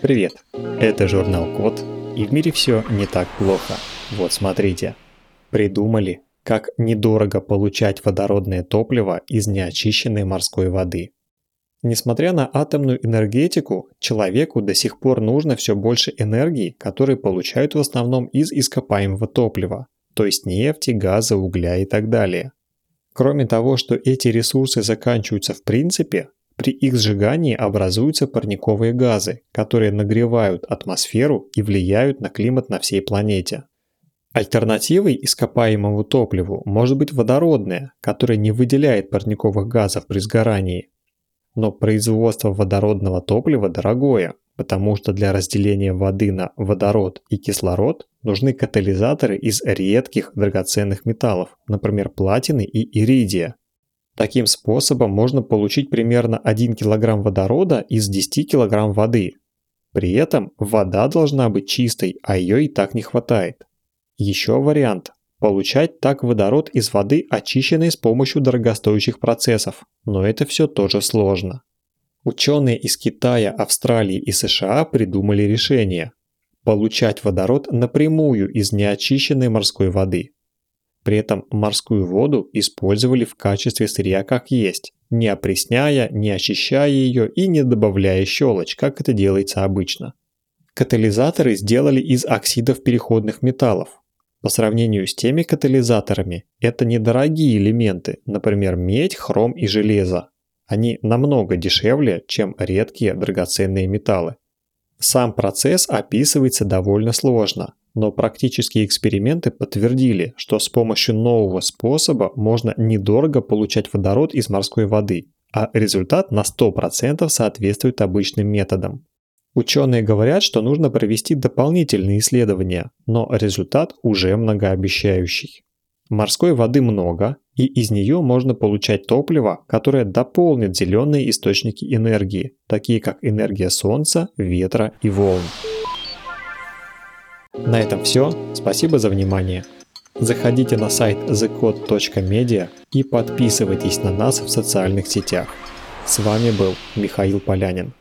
Привет, это журнал Код, и в мире все не так плохо. Вот смотрите. Придумали, как недорого получать водородное топливо из неочищенной морской воды. Несмотря на атомную энергетику, человеку до сих пор нужно все больше энергии, которую получают в основном из ископаемого топлива, то есть нефти, газа, угля и так далее. Кроме того, что эти ресурсы заканчиваются в принципе, при их сжигании образуются парниковые газы, которые нагревают атмосферу и влияют на климат на всей планете. Альтернативой ископаемому топливу может быть водородное, которое не выделяет парниковых газов при сгорании. Но производство водородного топлива дорогое, потому что для разделения воды на водород и кислород нужны катализаторы из редких драгоценных металлов, например, платины и иридия, Таким способом можно получить примерно 1 кг водорода из 10 кг воды. При этом вода должна быть чистой, а ее и так не хватает. Еще вариант – получать так водород из воды, очищенной с помощью дорогостоящих процессов, но это все тоже сложно. Ученые из Китая, Австралии и США придумали решение – получать водород напрямую из неочищенной морской воды – при этом морскую воду использовали в качестве сырья как есть, не опресняя, не очищая ее и не добавляя щелочь, как это делается обычно. Катализаторы сделали из оксидов переходных металлов. По сравнению с теми катализаторами, это недорогие элементы, например, медь, хром и железо. Они намного дешевле, чем редкие драгоценные металлы. Сам процесс описывается довольно сложно, но практические эксперименты подтвердили, что с помощью нового способа можно недорого получать водород из морской воды, а результат на 100% соответствует обычным методам. Ученые говорят, что нужно провести дополнительные исследования, но результат уже многообещающий. Морской воды много, и из нее можно получать топливо, которое дополнит зеленые источники энергии, такие как энергия солнца, ветра и волн. На этом все. Спасибо за внимание. Заходите на сайт thecode.media и подписывайтесь на нас в социальных сетях. С вами был Михаил Полянин.